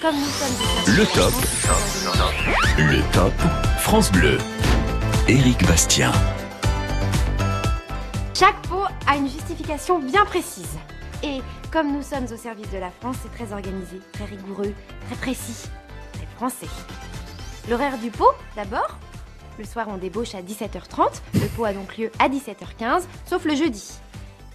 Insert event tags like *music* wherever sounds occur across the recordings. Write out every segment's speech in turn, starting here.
Comme nous sommes Le top. Le top France Bleu. Éric Bastien. Chaque pot a une justification bien précise. Et comme nous sommes au service de la France, c'est très organisé, très rigoureux, très précis, très français. L'horaire du pot, d'abord. Le soir, on débauche à 17h30. Le pot a donc lieu à 17h15, sauf le jeudi.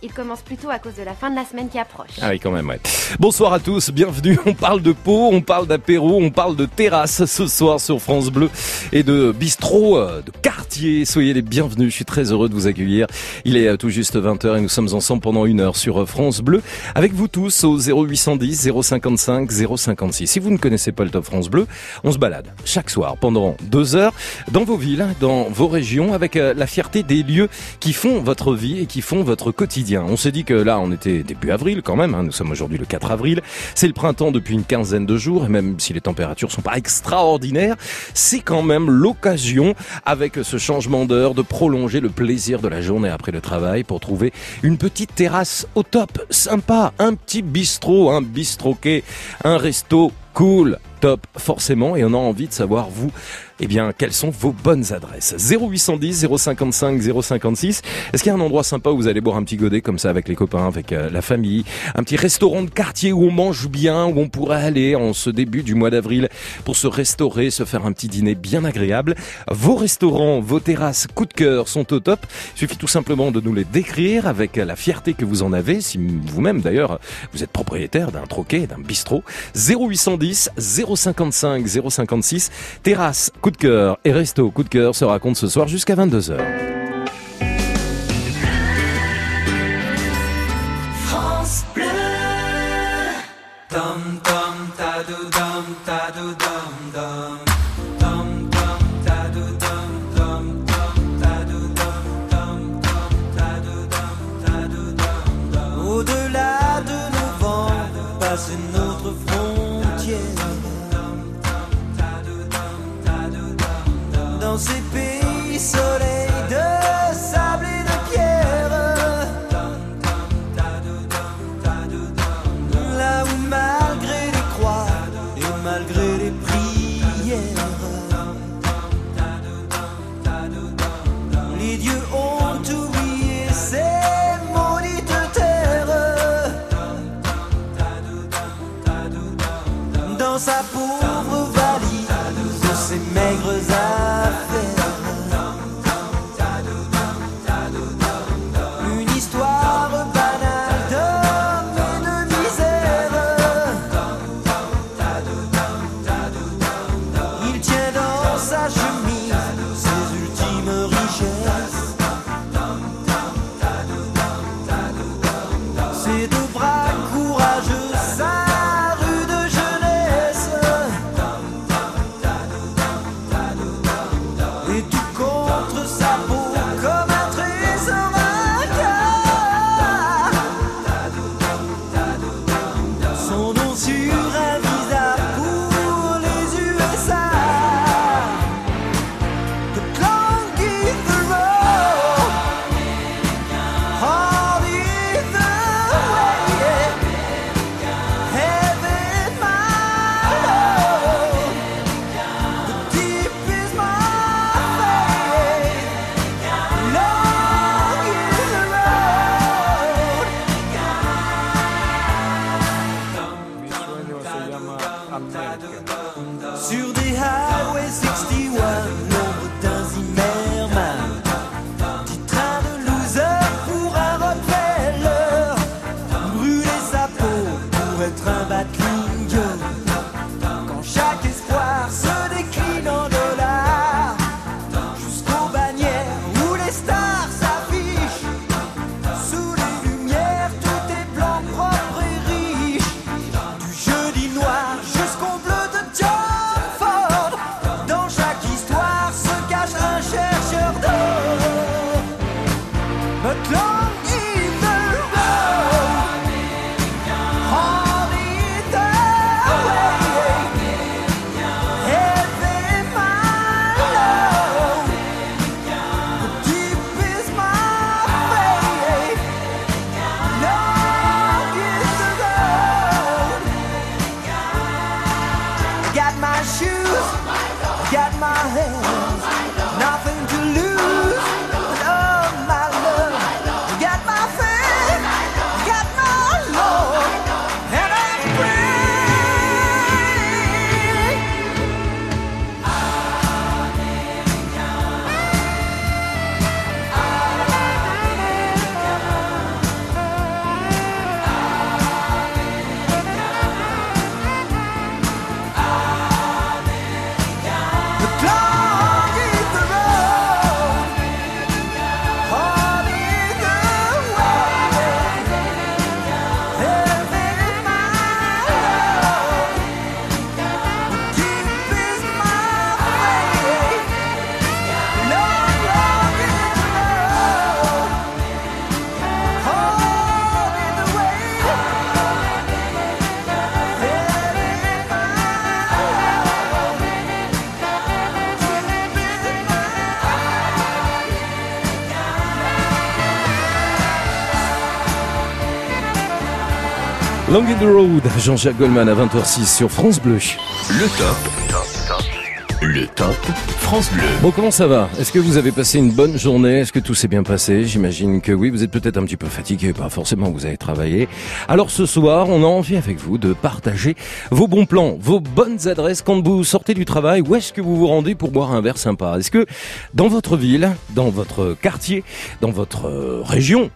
Il commence plutôt à cause de la fin de la semaine qui approche. Ah oui, quand même, ouais. Bonsoir à tous, bienvenue. On parle de pot, on parle d'apéro, on parle de terrasse ce soir sur France Bleu et de bistrot euh, de quartier. Soyez les bienvenus, je suis très heureux de vous accueillir. Il est euh, tout juste 20h et nous sommes ensemble pendant une heure sur euh, France Bleu avec vous tous au 0810 055 056. Si vous ne connaissez pas le Top France Bleu, on se balade chaque soir pendant deux heures dans vos villes, dans vos régions avec la fierté des lieux qui font votre vie et qui font votre quotidien. On s'est dit que là, on était début avril quand même. Hein. Nous sommes aujourd'hui le 4 avril. C'est le printemps depuis une quinzaine de jours. Et même si les températures sont pas extraordinaires, c'est quand même l'occasion, avec ce changement d'heure, de prolonger le plaisir de la journée après le travail pour trouver une petite terrasse au top, sympa, un petit bistrot, un bistroquet, un resto cool, top, forcément. Et on a envie de savoir, vous, eh bien, quelles sont vos bonnes adresses? 0810 055 056. Est-ce qu'il y a un endroit sympa où vous allez boire un petit godet comme ça avec les copains, avec euh, la famille? Un petit restaurant de quartier où on mange bien, où on pourrait aller en ce début du mois d'avril pour se restaurer, se faire un petit dîner bien agréable. Vos restaurants, vos terrasses, coup de cœur sont au top. Il suffit tout simplement de nous les décrire avec la fierté que vous en avez, si vous-même d'ailleurs vous êtes propriétaire d'un troquet, d'un bistrot. 0810 055 056. Terrasse, coup de cœur et resto coup de cœur se raconte ce soir jusqu'à 22h. Long in the Road, Jean-Jacques Goldman à 20h06 sur France Bleu. Le top. Le top France Bleu. Bon, comment ça va? Est-ce que vous avez passé une bonne journée? Est-ce que tout s'est bien passé? J'imagine que oui, vous êtes peut-être un petit peu fatigué, pas forcément, vous avez travaillé. Alors ce soir, on a envie avec vous de partager vos bons plans, vos bonnes adresses quand vous sortez du travail. Où est-ce que vous vous rendez pour boire un verre sympa? Est-ce que dans votre ville, dans votre quartier, dans votre euh, région,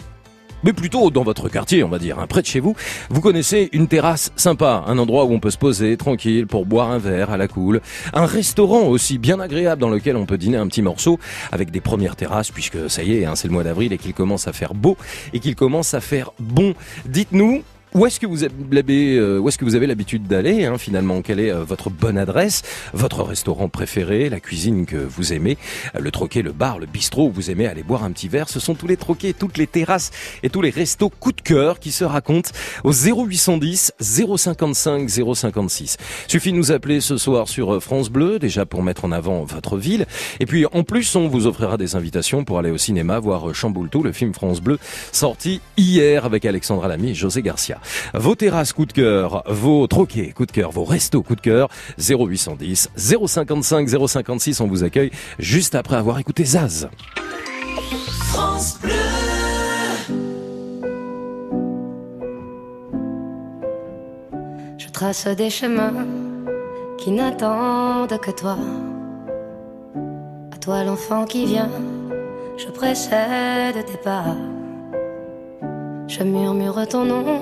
mais plutôt dans votre quartier, on va dire, hein, près de chez vous, vous connaissez une terrasse sympa, un endroit où on peut se poser tranquille pour boire un verre à la cool, un restaurant aussi bien agréable dans lequel on peut dîner un petit morceau avec des premières terrasses, puisque ça y est, hein, c'est le mois d'avril et qu'il commence à faire beau et qu'il commence à faire bon. Dites-nous. Où est-ce que vous avez, euh, où est-ce que vous avez l'habitude d'aller hein, finalement? Quelle est euh, votre bonne adresse? Votre restaurant préféré? La cuisine que vous aimez? Euh, Le troquet, le bar, le bistrot où vous aimez aller boire un petit verre? Ce sont tous les troquets, toutes les terrasses et tous les restos coup de cœur qui se racontent au 0810 055 056. Suffit de nous appeler ce soir sur France Bleu déjà pour mettre en avant votre ville. Et puis en plus on vous offrira des invitations pour aller au cinéma voir Chamboultou, le film France Bleu sorti hier avec Alexandra Lamy et José Garcia. Vos terrasses coup de cœur, vos troquets coup de cœur, vos restos coup de cœur 0810 055 056 on vous accueille juste après avoir écouté Zaz. Je trace des chemins qui n'attendent que toi. À toi l'enfant qui vient, je précède tes pas. Je murmure ton nom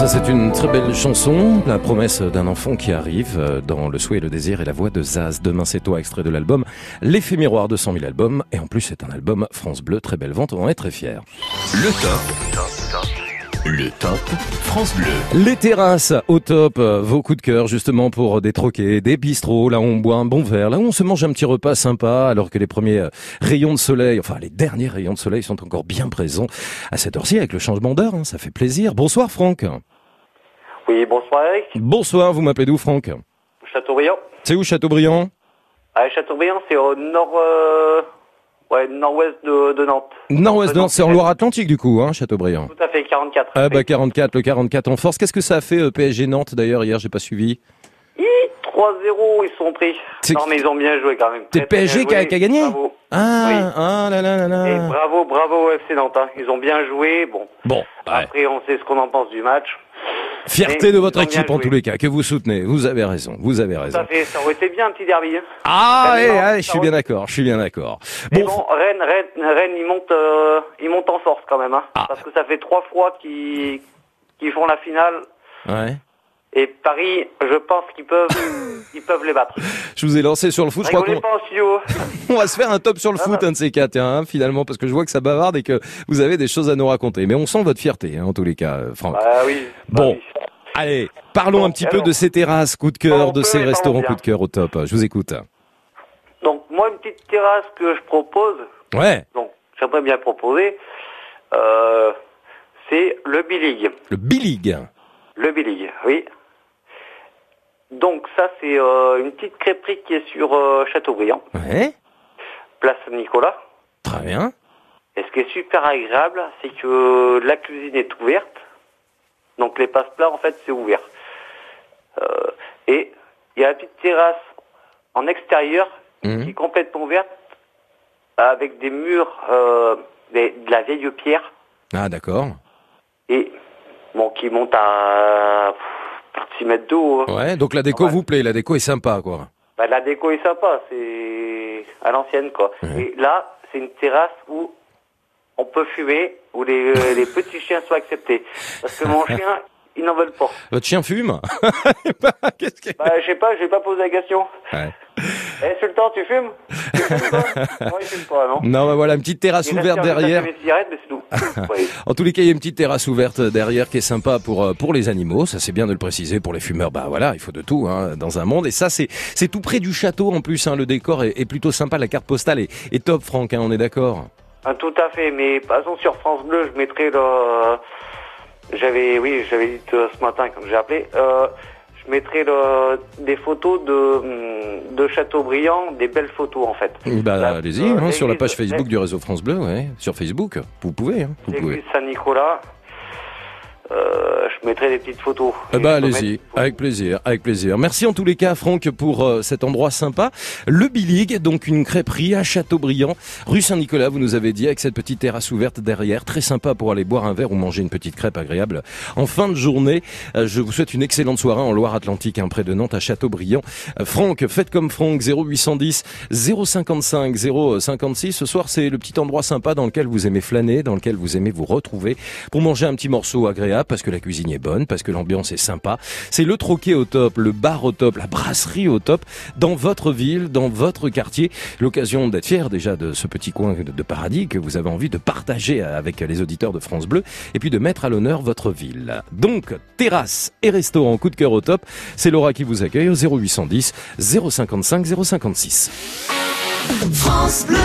Ça c'est une très belle chanson, la promesse d'un enfant qui arrive euh, dans le souhait, le désir et la voix de Zaz. Demain c'est toi, extrait de l'album L'effet miroir de 100 000 albums. Et en plus c'est un album France Bleu, très belle vente, on est très fiers. Le top. Le top France Bleu. Les terrasses au top, vos coups de cœur justement pour des troquets, des bistrots, là où on boit un bon verre, là où on se mange un petit repas sympa alors que les premiers euh, rayons de soleil, enfin les derniers rayons de soleil sont encore bien présents à cette heure-ci avec le changement d'heure, hein, ça fait plaisir. Bonsoir Franck. Oui, bonsoir Eric. Bonsoir, vous m'appelez d'où Franck? Châteaubriand. C'est où Châteaubriand? Ah, Châteaubriand, c'est au nord, euh, ouais, nord-ouest de, de Nantes. Nord-ouest de Nantes, c'est en Loire-Atlantique du coup, hein, Châteaubriand. Tout à fait, 44. Ah bah 44, le 44 en force. Qu'est-ce que ça a fait euh, PSG Nantes d'ailleurs hier, j'ai pas suivi. Hi, 3-0, ils sont pris. Non, mais ils ont bien joué quand même. C'est PSG qui a, gagné Bravo. Ah, Oui. ah là là là Et là. bravo, bravo FC Nantes. hein. Ils ont bien joué. Bon, Bon, ouais. après, on sait ce qu'on en pense du match. Fierté Mais de votre équipe en tous les cas, que vous soutenez. Vous avez raison, vous avez raison. à fait, ça aurait été bien un petit derby. hein. Ah, je ça suis bien d'accord, je suis bien d'accord. Bon, Rennes, Rennes, Rennes, ils montent, euh, ils montent en force quand même. Hein, Ah. Parce que ça fait trois fois qu'ils qu'ils font la finale. ouais. Et Paris, je pense qu'ils peuvent, *laughs* ils peuvent les battre. Je vous ai lancé sur le foot, je crois qu'on *laughs* on va se faire un top sur le Ah foot, bah. un de ces quatre, hein, finalement, parce que je vois que ça bavarde et que vous avez des choses à nous raconter. Mais on sent votre fierté, hein, en tous les cas, euh, Franck. Bah oui. bah Bon. Allez, parlons Bon, un petit peu de ces terrasses, coup de cœur, de ces restaurants, coup de cœur au top. Je vous écoute. Donc moi, une petite terrasse que je propose, Ouais, donc j'aimerais bien proposer, euh, c'est le Billig. le Billig. Le Billig, oui. Donc ça, c'est euh, une petite crêperie qui est sur euh, Châteaubriand, Ouais, place Saint-Nicolas. très bien. Et ce qui est super agréable, c'est que la cuisine est ouverte. Donc les passe-plats, en fait, c'est ouvert. Euh, et il y a la petite terrasse en extérieur Mhm. qui est complètement ouverte avec des murs, euh, des- de la vieille pierre Ah, d'accord. et bon, qui monte à 6 mètres d'eau. hein. Ouais, donc la déco Ouais. vous plaît, la déco est sympa, quoi. Bah, la déco est sympa, c'est à l'ancienne quoi. Ouais. Et là, c'est une terrasse où on peut fumer, où les, euh, les *laughs* petits chiens sont acceptés. Parce que mon chien, ils n'en veulent pas. Votre chien fume? *laughs* Qu'est-ce que... Bah, je sais pas, je vais pas poser la question. Ouais. Eh, Sultan, tu fumes Tu fumes pas Non, il fume pas, non. Non, bah voilà, une petite terrasse Il ouverte derrière. mes cigarettes, mais c'est tout. *laughs* Ouais. En tous les cas, il y a une petite terrasse ouverte derrière qui est sympa pour euh, pour les animaux. Ça, c'est bien de le préciser. Pour les fumeurs, bah voilà, il faut de tout hein, dans un monde. Et ça, c'est c'est tout près du château en plus. Hein, le décor est, est plutôt sympa. La carte postale est, est top, Franck. Hein, on est d'accord? Ah, tout à fait, mais exemple sur France Bleu, je mettrai le. J'avais, oui, j'avais dit euh, ce matin quand j'ai appelé. Euh, je mettrai le, des photos de, hum, de Châteaubriand, des belles photos en fait. Bah allez-y, hein, sur la page Facebook du réseau France Bleu, ouais, sur Facebook. Vous pouvez, hein, vous pouvez. Saint-Nicolas. Euh, je mettrai des petites photos. Eh mettre allez-y, avec plaisir, avec plaisir. Merci en tous les cas Franck pour euh, cet endroit sympa. Le Bilig, donc une crêperie à Châteaubriand, rue Saint-Nicolas, vous nous avez dit, avec cette petite terrasse ouverte derrière, très sympa pour aller boire un verre ou manger une petite crêpe agréable en fin de journée. Euh, je vous souhaite une excellente soirée en Loire-Atlantique, hein, près de Nantes à Châteaubriand. Euh, Franck, faites comme Franck, 0810 055 056. Ce soir, c'est le petit endroit sympa dans lequel vous aimez flâner, dans lequel vous aimez vous retrouver pour manger un petit morceau agréable parce que la cuisine est bonne, parce que l'ambiance est sympa. C'est le troquet au top, le bar au top, la brasserie au top dans votre ville, dans votre quartier. L'occasion d'être fier déjà de ce petit coin de, paradis que vous avez envie de partager avec les auditeurs de France Bleu et puis de mettre à l'honneur votre ville. Donc, terrasse et restaurant coup de cœur au top, c'est Laura qui vous accueille au 0810 055 056. France Bleu.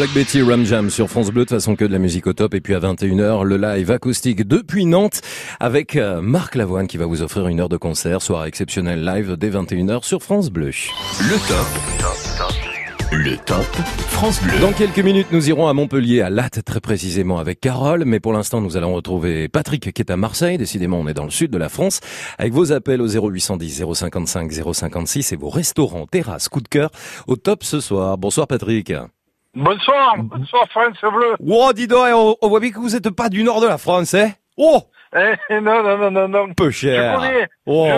Black Betty Ram Jam sur France Bleu, de façon que de la musique au top. Et puis à 21h, le live acoustique depuis Nantes avec euh, Marc Lavoine qui va vous offrir une heure de concert, soirée exceptionnelle live dès 21h sur France Bleu. Le top. Le top France Bleu. Dans quelques minutes, nous irons à Montpellier, à Latte très précisément avec Carole. Mais pour l'instant, nous allons retrouver Patrick qui est à Marseille. Décidément, on est dans le sud de la France. Avec vos appels au 0810 055 056 et vos restaurants, terrasses, coup de cœur au top ce soir. Bonsoir Patrick. Bonsoir, bonsoir France Bleu. Wow, dis donc, on, on voit bien que vous êtes pas du nord de la France, hein Oh, Eh, non, non, non, non, non. peu Je cher. connais, Oh,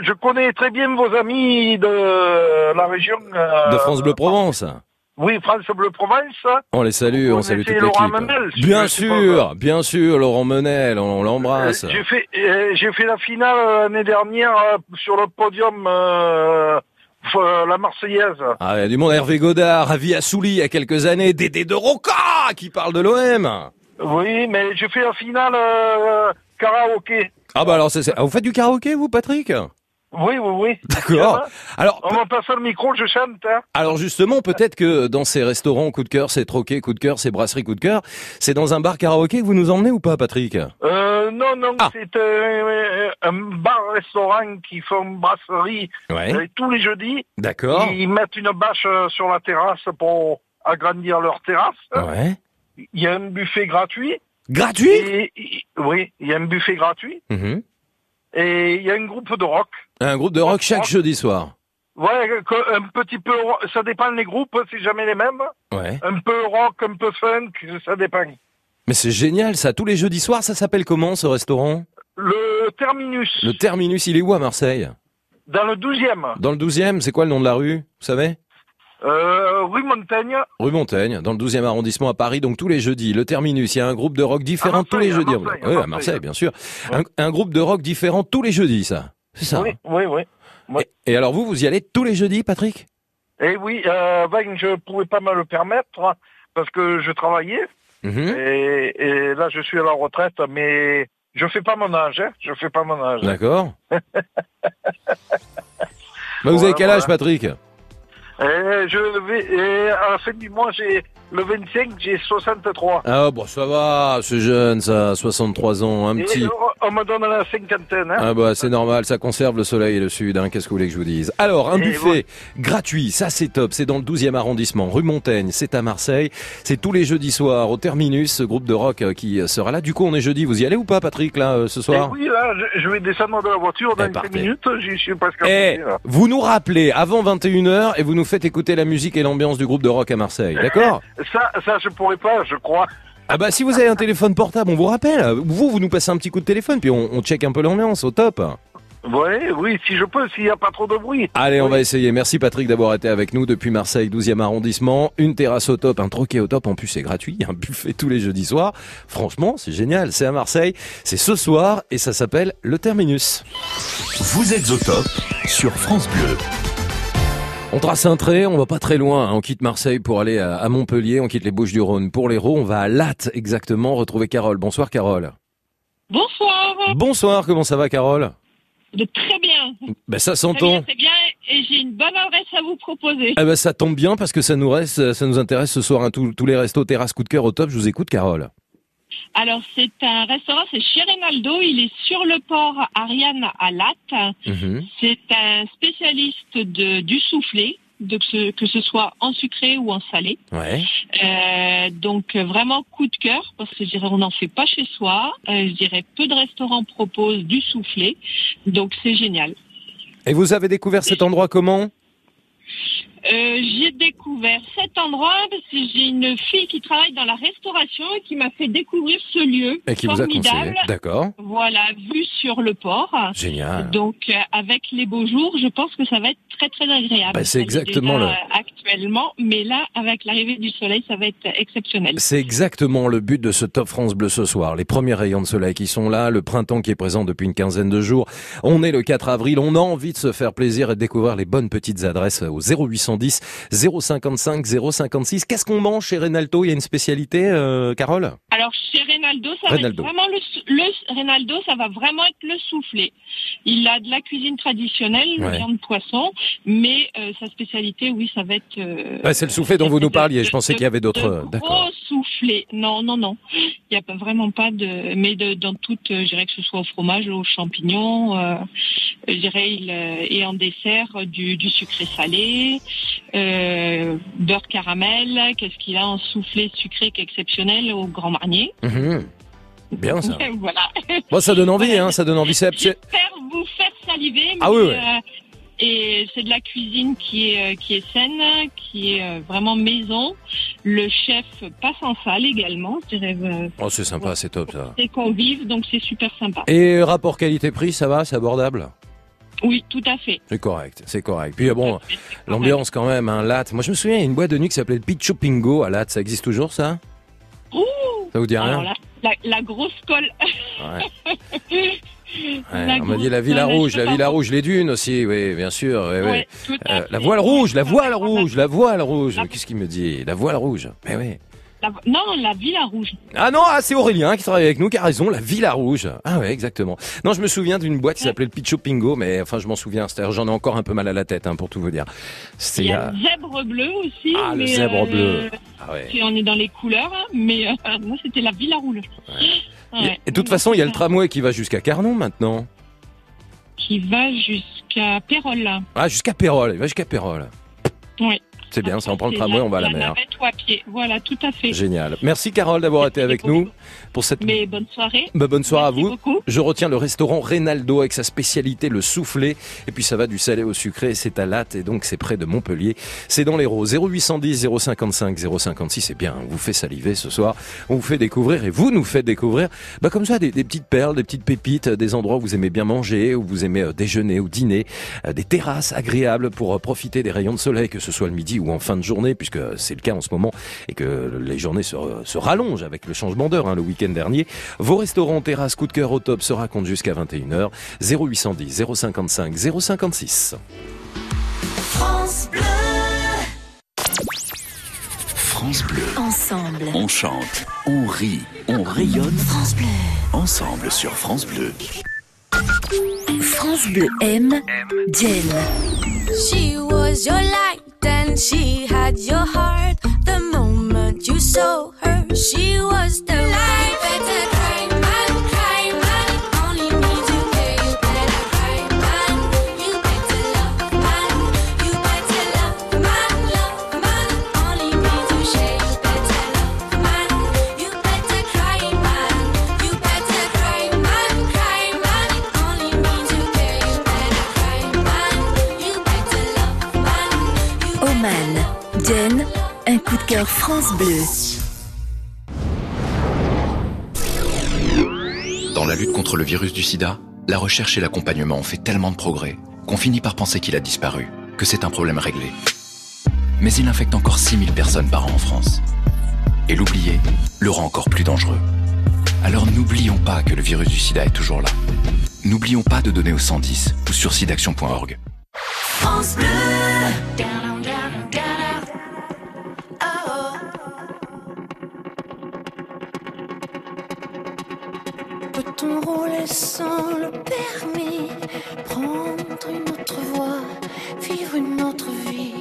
je, je connais très bien vos amis de la région. euh, de France Bleu Provence. Oui, France Bleu Provence. On les salue, Vous on salue toute l'équipe. Je Bien sûr, bien sûr, Laurent Menel, on l'embrasse. Euh, J'ai fait, euh, j'ai fait la finale l'année dernière sur le podium, euh, la Marseillaise. Ah, il y a du monde, Hervé Godard, Ravi Assouli, il y a quelques années, Dédé de Roca, qui parle de l'OM. Oui, mais j'ai fait la finale euh, karaoké. Ah bah alors, c'est, c'est- ah, vous faites du karaoké, vous, Patrick? Oui, oui, oui. D'accord. Alors, On le micro, je chante. Hein. alors justement, peut-être que dans ces restaurants coup de cœur, ces troquets coup de cœur, ces brasseries coup de cœur, c'est dans un bar karaoké que vous nous emmenez ou pas, Patrick? Euh, non, non, Ah. c'est euh, un bar-restaurant qui font une brasserie Ouais, euh, tous les jeudis. d'accord. Ils mettent une bâche euh, sur la terrasse pour agrandir leur terrasse. Ouais. Il y a un buffet gratuit. Gratuit? Et, et- oui, il y a un buffet gratuit. Mhm. Et il y a un groupe de rock. Un groupe de rock chaque jeudi soir. Ouais, un petit peu, ça dépend des groupes, c'est jamais les mêmes. Ouais. Un peu rock, un peu funk, ça dépend. Mais c'est génial ça, tous les jeudis soirs, ça s'appelle comment ce restaurant? Le terminus, Le Terminus, il est où à Marseille? Dans le 12e, Dans le 12e, c'est quoi le nom de la rue? Vous savez? Euh, rue Montaigne, Rue Montaigne, dans le 12e arrondissement à Paris, donc tous les jeudis. Le Terminus, il y a un groupe de rock différent tous les jeudis. À oui, à Marseille. Bien sûr. Un, un groupe de rock différent tous les jeudis, ça. C'est ça. oui, oui, oui. oui. Et, et alors vous, vous y allez tous les jeudis, Patrick? Et oui, euh, ben, je pouvais pas me le permettre hein, parce que je travaillais Mhm. et, et là je suis à la retraite, mais je fais pas mon âge, hein, je fais pas mon âge. D'accord. *laughs* bah, vous avez quel âge. Patrick? Je vais, à la fin du mois, j'ai le 25, j'ai 63. Ah bon, ça va, c'est jeune, ça, 63 ans, un Et petit. on me donne la cinquantaine. Hein. Ah bah c'est normal, ça conserve le soleil et le sud, hein, qu'est-ce que vous voulez que je vous dise? Alors, un Et buffet gratuit, ça c'est top, c'est dans le 12e arrondissement, rue Montaigne, c'est à Marseille, c'est tous les jeudis soirs au Terminus, ce groupe de rock euh, qui euh, sera là. Du coup, on est jeudi, vous y allez ou pas Patrick, là, euh, ce Et soir oui, là, je, je vais descendre de la voiture dans Eh, 5 parfait. minutes, j'y suis presque Eh, vous nous rappelez avant 21h et vous nous faites écouter la musique et l'ambiance du groupe de rock à Marseille, *laughs* d'accord? Ça, ça, je pourrais pas, je crois. Ah bah si vous avez un téléphone portable, on vous rappelle, vous, vous nous passez un petit coup de téléphone, puis on, on check un peu l'ambiance, au top Oui, oui, si je peux, s'il n'y a pas trop de bruit. Allez, on Oui. va essayer. Merci Patrick d'avoir été avec nous depuis Marseille, 12e arrondissement. Une terrasse au top, un troquet au top. En plus, c'est gratuit. Il y a un buffet tous les jeudis soirs. Franchement, c'est génial. C'est à Marseille. C'est ce soir et ça s'appelle le Terminus. Vous êtes au top sur France Bleu. On trace un trait, on va pas très loin. hein. On quitte Marseille pour aller à Montpellier. On quitte les Bouches-du-Rhône pour l'Hérault. On va à Latte exactement retrouver Carole. Bonsoir Carole. Bonsoir. Bonsoir, comment ça va Carole? De très bien. Ben ça s'entend. très bien. Et j'ai une bonne adresse à vous proposer. Eh ben ça tombe bien parce que ça nous reste, ça nous intéresse ce soir. hein. Tous, tous les restos terrasse coup de cœur au top. Je vous écoute Carole. Alors, c'est un restaurant, c'est chez Reynaldo. Il est sur le port Ariane à Latte. Mhm. C'est un spécialiste de, du soufflé, de que, ce, soit en sucré ou en salé. Ouais. Euh, donc, vraiment coup de cœur, parce que je dirais, on n'en fait pas chez soi. Euh, je dirais, peu de restaurants proposent du soufflé. Donc, c'est génial. Et vous avez découvert cet endroit comment? Euh, j'ai découvert cet endroit parce que j'ai une fille qui travaille dans la restauration et qui m'a fait découvrir ce lieu Et qui vous a conseillé. formidable. D'accord. Voilà, vu sur le port. Génial. Donc, euh, avec les beaux jours, je pense que ça va être très très agréable. Bah, c'est exactement le- actuellement, mais là, avec l'arrivée du soleil, ça va être exceptionnel. C'est exactement le but de ce Top France Bleu ce soir. Les premiers rayons de soleil qui sont là, le printemps qui est présent depuis une quinzaine de jours. On est le 4 avril, on a envie de se faire plaisir et de découvrir les bonnes petites adresses au 0810 055 056. Qu'est-ce qu'on mange chez Renalto Il y a une spécialité, euh, Carole? Alors, chez Reynaldo, ça Reynaldo. va être vraiment le, sou- le Reynaldo, ça va vraiment être le soufflé. Il a de la cuisine traditionnelle, Ouais. viande poisson, mais euh, sa spécialité, oui, ça va être. euh, Ouais, c'est le soufflé dont vous nous parliez. Je pensais qu'il y avait d'autres. D'accord. Gros soufflé. Non, non, non. Il n'y a pas, vraiment pas de. Mais de, dans toute, euh, je dirais que ce soit au fromage, aux champignons, euh, je dirais, il euh, et en dessert euh, du, du sucré salé, euh, beurre caramel. Qu'est-ce qu'il a en soufflé sucré qui est exceptionnel au Grand Marnier. Mhm. Bien ça. *laughs* voilà. Bon, ça donne envie, hein, ça donne envie. C'est- vous faire saliver. Ah mais, oui, oui. euh, et c'est de la cuisine qui est euh, qui est saine, qui est euh, vraiment maison. Le chef passe en salle également, je dirais. euh, Oh, c'est sympa, c'est top ça. c'est convive, donc c'est super sympa. Et rapport qualité-prix, ça va, c'est abordable? Oui, tout à fait. C'est correct, c'est correct. Puis bon, l'ambiance quand même, un latte. Moi, je me souviens, il y a une boîte de nuit qui s'appelait Picho Pingo à latte. Ça existe toujours, ça? Ouh Ça vous dit Alors rien la, la grosse colle. Ouais. *laughs* Ouais, on m'a dit la Villa Rouge, la Villa pas. Rouge, les dunes aussi, oui, bien sûr. oui, oui. Ouais, Euh, la voile rouge, la voile rouge, la voile rouge. La- Qu'est-ce qu'il me dit La voile rouge? Mais oui. La- non, la Villa Rouge. Ah non, ah, c'est Aurélien qui travaille avec nous, qui a raison, la Villa Rouge. Ah ouais, exactement. Non, je me souviens d'une boîte qui s'appelait le Picho Pingo, mais enfin, je m'en souviens. C'est-à-dire, j'en ai encore un peu mal à la tête, hein, pour tout vous dire. C'était Il y a a- le zèbre bleu aussi. Ah, le zèbre euh, bleu. Ah ouais. on est dans les couleurs, hein, mais euh, moi c'était la Villa Rouge. Ouais. Et de toute façon, il y a le tramway qui va jusqu'à Carnon maintenant. Qui va jusqu'à Pérol. Ah, jusqu'à Pérol. Il va jusqu'à Pérol. Oui. C'est bien, ça, on prend le tramway, on va à la mer. navette ou à pied. Voilà, tout à fait. Génial. Merci Carole d'avoir été avec nous pour cette Mais bonne soirée. Bah, bonne soirée Merci à vous. beaucoup. Je retiens le restaurant Reynaldo avec sa spécialité le soufflé et puis ça va du salé au sucré, c'est à Latte et donc c'est près de Montpellier. C'est dans l'Hérault 0810 055 056, c'est bien, on vous fait saliver ce soir, on vous fait découvrir et vous nous faites découvrir bah comme ça des, des petites perles, des petites pépites, des endroits où vous aimez bien manger, où vous aimez euh, déjeuner ou dîner, euh, des terrasses agréables pour euh, profiter des rayons de soleil que ce soit le midi ou en fin de journée puisque c'est le cas en ce moment et que les journées se, se rallongent avec le changement d'heure hein, le week-end dernier. Vos restaurants, terrasses, coup de cœur au top se racontent jusqu'à 21h. 0810 055 056. France Bleu. France Bleu. Ensemble. On chante, on rit, on rayonne. France Bleu. Ensemble sur France Bleu. France Bleu aime Jen. She was your light and she had your heart. The moment you saw her, she was the France Bleu. Dans la lutte contre le virus du sida, la recherche et l'accompagnement ont fait tellement de progrès qu'on finit par penser qu'il a disparu, que c'est un problème réglé. Mais il infecte encore 6000 personnes par an en France. Et l'oublier le rend encore plus dangereux. Alors n'oublions pas que le virus du sida est toujours là. N'oublions pas de donner au 110 ou sur sidaction.org. France Bleu. Peut-on rouler sans le permis Prendre une autre voie, vivre une autre vie.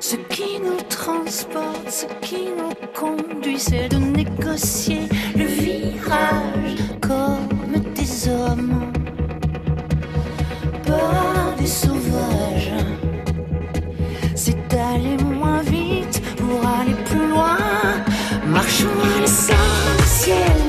Ce qui nous transporte, ce qui nous conduit C'est de négocier le virage comme des hommes Pas des sauvages. C'est d'aller moins vite pour aller plus loin. Marchons à l'essentiel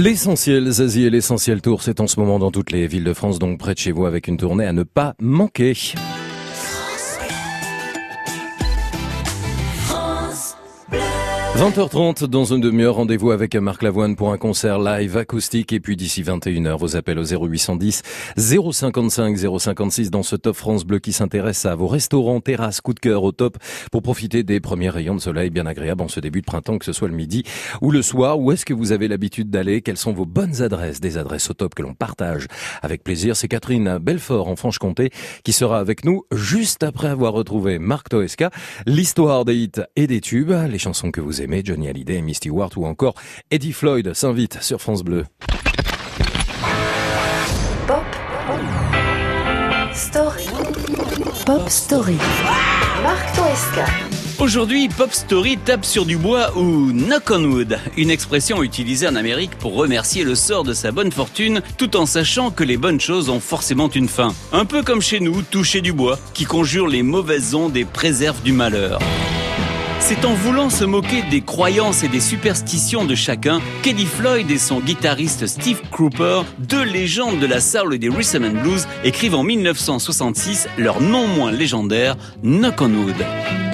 L'essentiel Zazie et l'essentiel Tour, c'est en ce moment dans toutes les villes de France, donc près de chez vous avec une tournée à ne pas manquer. 20h30 dans une demi-heure, rendez-vous avec Marc Lavoine pour un concert live acoustique. Et puis d'ici 21h, vos appels au 0810 055 056 dans ce top France Bleu qui s'intéresse à vos restaurants, terrasses, coup de cœur au top. Pour profiter des premiers rayons de soleil bien agréables en ce début de printemps, que ce soit le midi ou le soir. Où est-ce que vous avez l'habitude d'aller? Quelles sont vos bonnes adresses? Des adresses au top que l'on partage avec plaisir. C'est Catherine Belfort en Franche-Comté qui sera avec nous juste après avoir retrouvé Marc Toesca, l'histoire des hits et des tubes, les chansons que vous aimez, Johnny Hallyday, Misty Ward ou encore Eddie Floyd s'invite sur France Bleu. Pop Story. Pop Story. Marc Toesca. Aujourd'hui, Pop Story tape sur du bois ou knock on wood, une expression utilisée en Amérique pour remercier le sort de sa bonne fortune tout en sachant que les bonnes choses ont forcément une fin. Un peu comme chez nous, toucher du bois, qui conjure les mauvaises ondes et préserve du malheur. C'est en voulant se moquer des croyances et des superstitions de chacun qu'Eddie Floyd et son guitariste Steve Cropper, deux légendes de la soul et des rhythm and blues, écrivent en 1966 leur non moins légendaire Knock on Wood.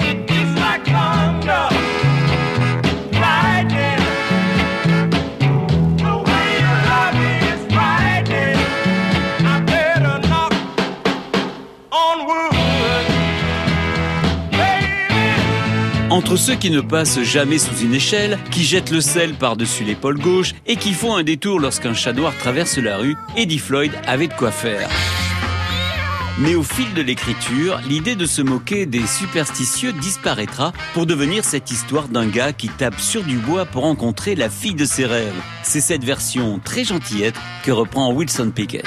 Entre ceux qui ne passent jamais sous une échelle, qui jettent le sel par-dessus l'épaule gauche et qui font un détour lorsqu'un chat noir traverse la rue, Eddie Floyd avait de quoi faire. Mais au fil de l'écriture, l'idée de se moquer des superstitieux disparaîtra pour devenir cette histoire d'un gars qui tape sur du bois pour rencontrer la fille de ses rêves. C'est cette version très gentillette que reprend Wilson Pickett.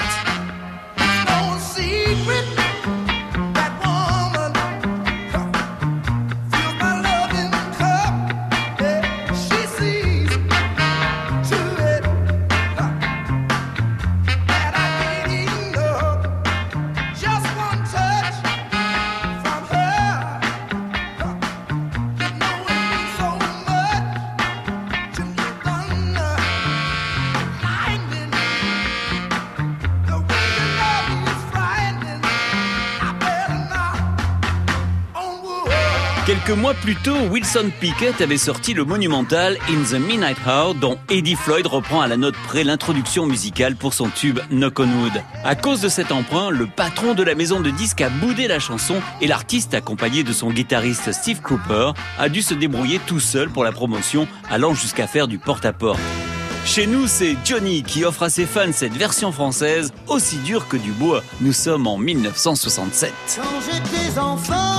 Mois plus tôt, Wilson Pickett avait sorti le monumental In the Midnight Hour dont Eddie Floyd reprend à la note près l'introduction musicale pour son tube Knock on Wood. À cause de cet emprunt, le patron de la maison de disques a boudé la chanson et l'artiste, accompagné de son guitariste Steve Cooper, a dû se débrouiller tout seul pour la promotion, allant jusqu'à faire du porte-à-porte. Chez nous, c'est Johnny qui offre à ses fans cette version française aussi dure que du bois. Nous sommes en 1967. Quand j'étais enfant,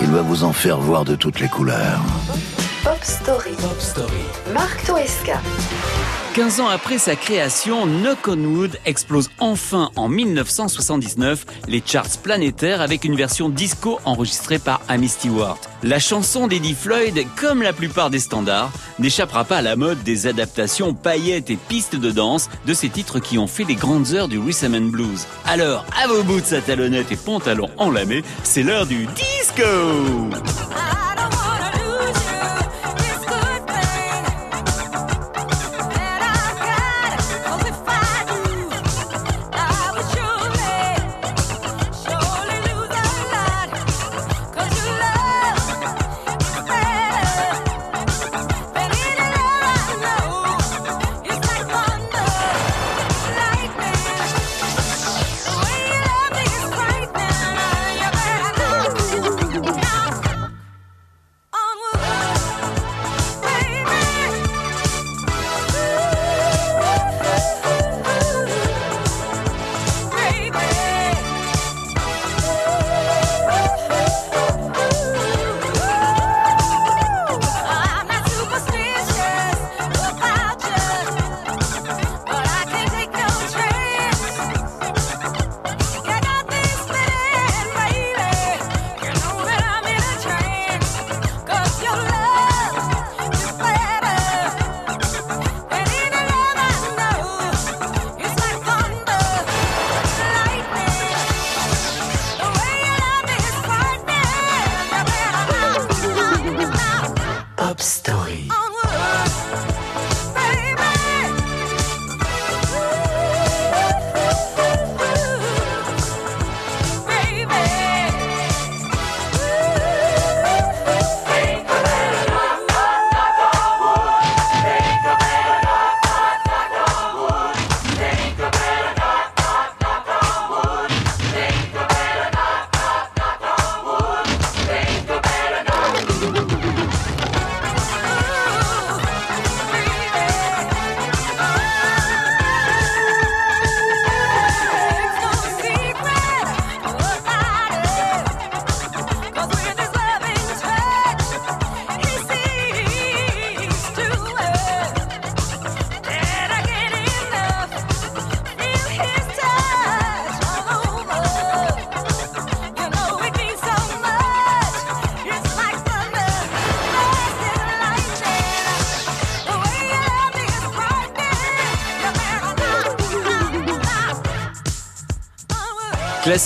Il va vous en faire voir de toutes les couleurs. Pop Story. Marc Toesca. 15 ans après sa création, Knock on Wood explose enfin en 1979 les charts planétaires avec une version disco enregistrée par Amy Stewart. La chanson d'Eddie Floyd, comme la plupart des standards, n'échappera pas à la mode des adaptations paillettes et pistes de danse de ces titres qui ont fait les grandes heures du rhythm and blues. Alors, à vos boots à talonnettes et pantalons enlamés, c'est l'heure du disco!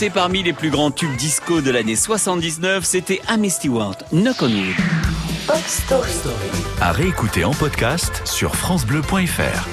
Classé parmi les plus grands tubes disco de l'année 79, c'était Amy Stewart, Knock on Wood. Pop Story. À réécouter en podcast sur FranceBleu.fr.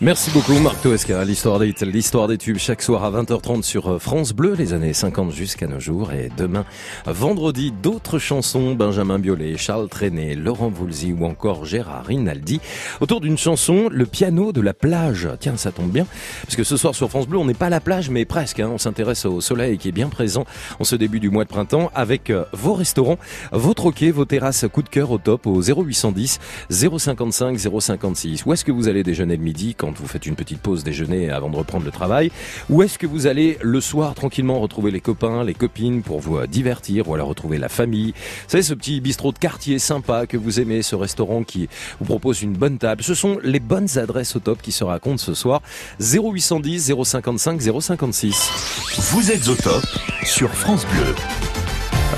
Merci beaucoup Marc Toesca, l'histoire des, l'histoire des tubes chaque soir à 20h30 sur euh, France Bleu, les années 50 jusqu'à nos jours. Et demain, vendredi, d'autres chansons, Benjamin Biolay, Charles Trenet, Laurent Voulzy ou encore Gérard Rinaldi, autour d'une chanson, le piano de la plage. Tiens, ça tombe bien, parce que ce soir sur France Bleu, on n'est pas à la plage, mais presque. hein. on s'intéresse au soleil qui est bien présent en ce début du mois de printemps avec euh, vos restaurants, vos troquets, vos terrasses coup de cœur au top au 0810 055 056. Où est-ce que vous allez déjeuner le midi quand vous faites une petite pause déjeuner avant de reprendre le travail Où est-ce que vous allez le soir tranquillement retrouver les copains, les copines pour vous euh, divertir ou alors retrouver la famille? Vous savez, ce petit bistrot de quartier sympa que vous aimez, ce restaurant qui vous propose une bonne table. Ce sont les bonnes adresses au top qui se racontent ce soir. 0810 055 056. Vous êtes au top sur France Bleu.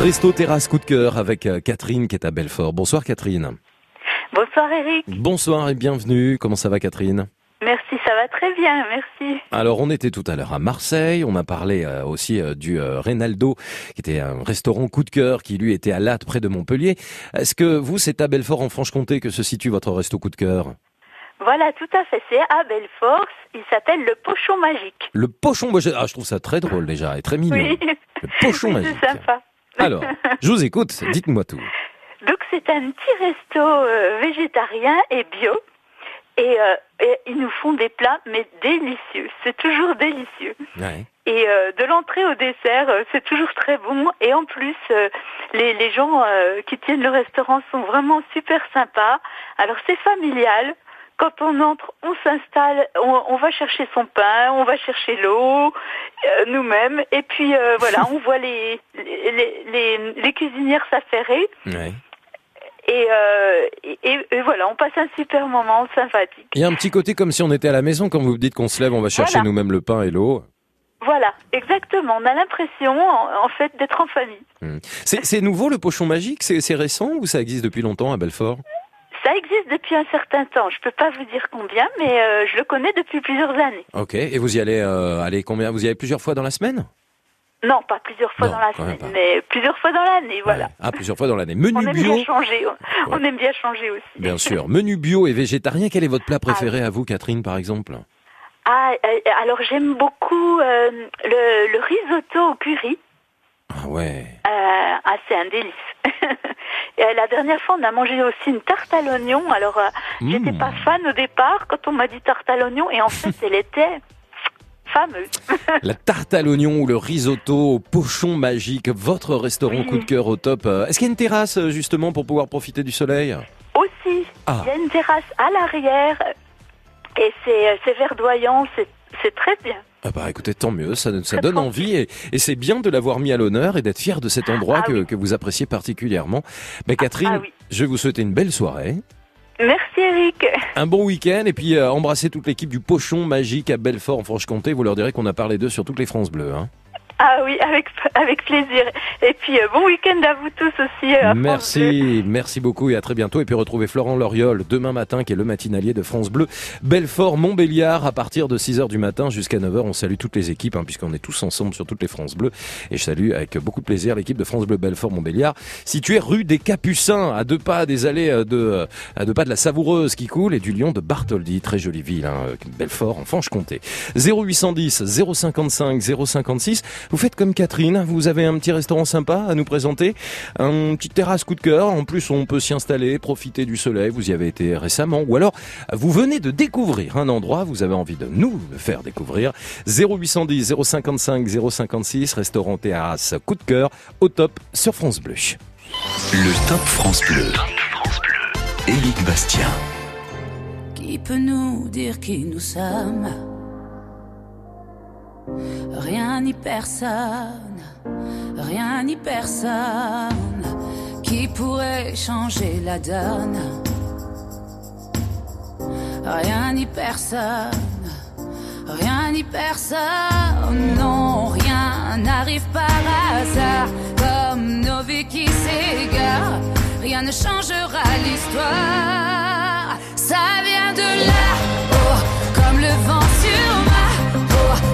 Resto Terrasse Coup de cœur avec euh, Catherine qui est à Belfort. Bonsoir Catherine. Bonsoir Eric. Bonsoir et bienvenue. Comment ça va Catherine? Merci, ça va très bien, merci. Alors on était tout à l'heure à Marseille, on a parlé euh, aussi euh, du euh, Reynaldo, qui était un restaurant coup de cœur, qui lui était à Latte près de Montpellier. Est-ce que vous, c'est à Belfort en Franche-Comté que se situe votre resto coup de cœur? Voilà, tout à fait, c'est à Belfort, il s'appelle le Pochon Magique. Le pochon, je- ah, je trouve ça très drôle déjà et très mignon. Oui, Le pochon *laughs* magique. c'est sympa. Alors, je vous écoute, dites-moi tout. Donc c'est un petit resto euh, végétarien et bio. Et, euh, et ils nous font des plats, mais délicieux. C'est toujours délicieux. Ouais. Et euh, de l'entrée au dessert, euh, c'est toujours très bon. Et en plus, euh, les, les gens qui tiennent le restaurant sont vraiment super sympas. Alors c'est familial. Quand on entre, on s'installe, on, on va chercher son pain, on va chercher l'eau, nous-mêmes. Et puis voilà, *laughs* on voit les, les, les, les cuisinières s'affairer. Ouais. Et, euh, et, voilà, on passe un super moment sympathique. Il y a un petit côté comme si on était à la maison quand vous dites qu'on se lève, on va chercher Voilà. nous-mêmes le pain et l'eau. Voilà, exactement. On a l'impression, en, en fait, d'être en famille. Hmm. C'est nouveau le pochon magique? C'est c'est récent ou ça existe depuis longtemps à Belfort? Ça existe depuis un certain temps. Je peux pas vous dire combien, mais euh, je le connais depuis plusieurs années. Ok. Et vous y allez, euh, allez combien? Vous y allez plusieurs fois dans la semaine? Non, pas plusieurs fois Non, dans la semaine, mais plusieurs fois dans l'année, voilà. Ah, plusieurs fois dans l'année. On Menu aime bio, bien changer. On, on aime bien changer aussi. bien sûr. Menu bio et végétarien. Quel est votre plat préféré à vous, Catherine, par exemple? Ah, euh, alors j'aime beaucoup euh, le, le risotto au curry. Ah ouais. Euh, ah, c'est un délice. *laughs* Euh, la dernière fois, on a mangé aussi une tarte à l'oignon. Alors, euh, j'étais Mmh. pas fan au départ quand on m'a dit tarte à l'oignon, et en *laughs* fait, elle était fameuse. *laughs* La tarte à l'oignon ou le risotto au pochon magique, votre restaurant coup de cœur au top. Euh, Est-ce qu'il y a une terrasse euh, justement pour pouvoir profiter du soleil? Aussi, Ah. il y a une terrasse à l'arrière, et c'est euh, verdoyant, c'est très bien. Ah bah écoutez, tant mieux, ça, ça donne envie et, et c'est bien de l'avoir mis à l'honneur et d'être fier de cet endroit Ah que, que vous appréciez particulièrement. Mais Catherine, ah oui. je vais vous souhaiter une belle soirée, Merci Eric. un bon week-end et puis euh, embrassez toute l'équipe du Pochon Magique à Belfort en Franche-Comté. Vous leur direz qu'on a parlé d'eux sur toutes les France Bleues. Hein. Ah oui, avec, avec plaisir. Et puis, euh, bon week-end à vous tous aussi. euh, Bleu. Merci, merci beaucoup et à très bientôt. Et puis retrouvez Florent Loriol demain matin, qui est le matinalier de France Bleu. Belfort, Montbéliard, à partir de 6h du matin jusqu'à 9h. On salue toutes les équipes, hein, puisqu'on est tous ensemble sur toutes les France Bleues. Et je salue avec beaucoup de plaisir l'équipe de France Bleu Belfort Montbéliard, située rue des Capucins, à deux pas des allées euh, de, à deux pas de la Savoureuse qui coule et du lion de Bartholdi. Très jolie ville, hein, Belfort, en Franche-Comté. 0810 055 056. Vous faites comme Catherine, vous avez un petit restaurant sympa à nous présenter, un petit terrasse coup de cœur. En plus, on peut s'y installer, profiter du soleil. Vous y avez été récemment, ou alors vous venez de découvrir un endroit. Vous avez envie de nous le faire découvrir. 0810 055 056, restaurant terrasse coup de cœur, au top sur France Bleu. Le Top France Bleu. Éric Bastien. Qui peut nous dire qui nous sommes? Rien ni personne, rien ni personne qui pourrait changer la donne. Rien ni personne, rien ni personne, non, rien n'arrive par hasard, comme nos vies qui s'égarent. Rien ne changera l'histoire, ça vient de là, oh, comme le vent sur peau,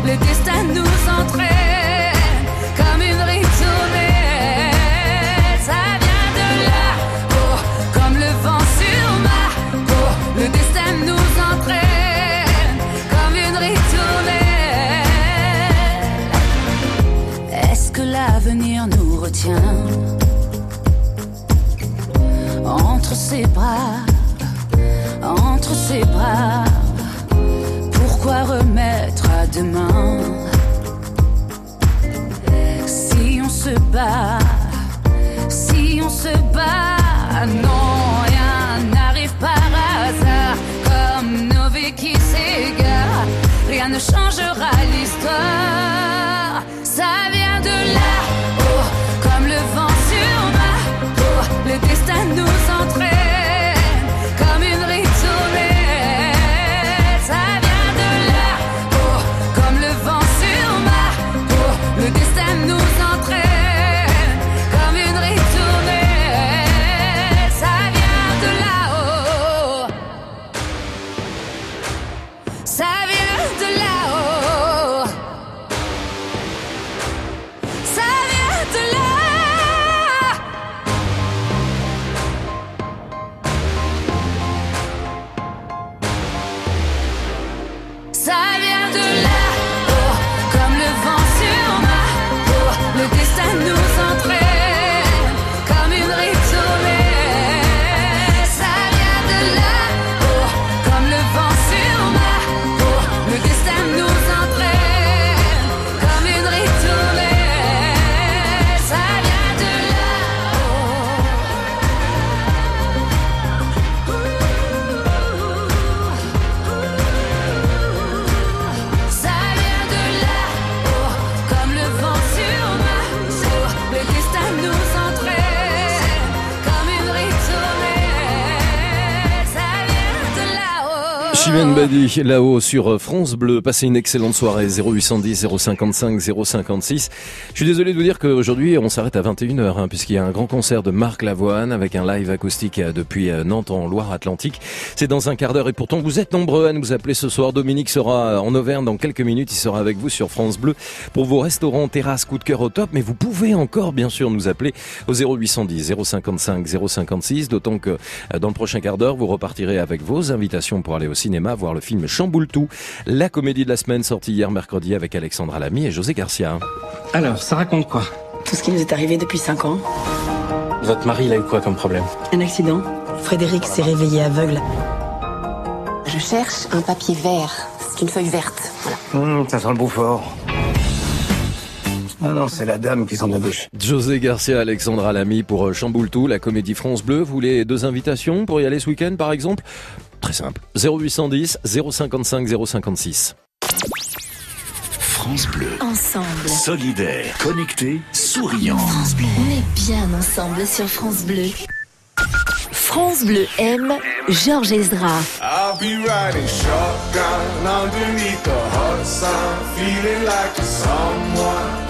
le destin nous entraîne comme une ritournelle. Ça vient de là, oh, comme le vent sur ma peau, le destin nous entraîne comme une ritournelle. Est-ce que l'avenir nous retient entre ses bras, entre ses bras? Pourquoi remettre à demain si on se bat, si on se bat? Non, rien n'arrive par hasard, comme nos vies qui. Rien ne changera l'histoire. Ça vient de là, oh, comme le vent sur ma peau. Le destin nous entraîne Là-haut sur France Bleu. Passez une excellente soirée. 0810 055 056. Je suis désolé de vous dire qu'aujourd'hui, on s'arrête à 21h, hein, puisqu'il y a un grand concert de Marc Lavoine avec un live acoustique euh, depuis euh, Nantes en Loire-Atlantique. C'est dans un quart d'heure et pourtant vous êtes nombreux à nous appeler ce soir. Dominique sera euh, en Auvergne dans quelques minutes. Il sera avec vous sur France Bleu pour vos restaurants, terrasses, coup de cœur au top. Mais vous pouvez encore, bien sûr, nous appeler au 0810 055 056. D'autant que euh, dans le prochain quart d'heure, vous repartirez avec vos invitations pour aller au cinéma voir le film Chamboule-tout, la comédie de la semaine sortie hier mercredi avec Alexandra Lamy et José Garcia. Alors, ça raconte quoi? Tout ce qui nous est arrivé depuis 5 ans. Votre mari, il a eu quoi comme problème? Un accident. Frédéric s'est réveillé aveugle. Je cherche un papier vert. C'est une feuille verte. Voilà. Hum, Ça sent le Beaufort. Ah non, c'est la dame qui s'en débouche. José Garcia, Alexandra Lamy pour euh, Chamboule-tout, la comédie France Bleu. Vous voulez deux invitations pour y aller ce week-end par exemple? Très simple. 0810 055 056. France Bleu. Ensemble. Solidaire, connecté, souriant. France Bleu. On est bien ensemble sur France Bleu. France Bleu aime Georges Ezra. I'll be riding shotgun underneath the hot sun, feeling like a someone.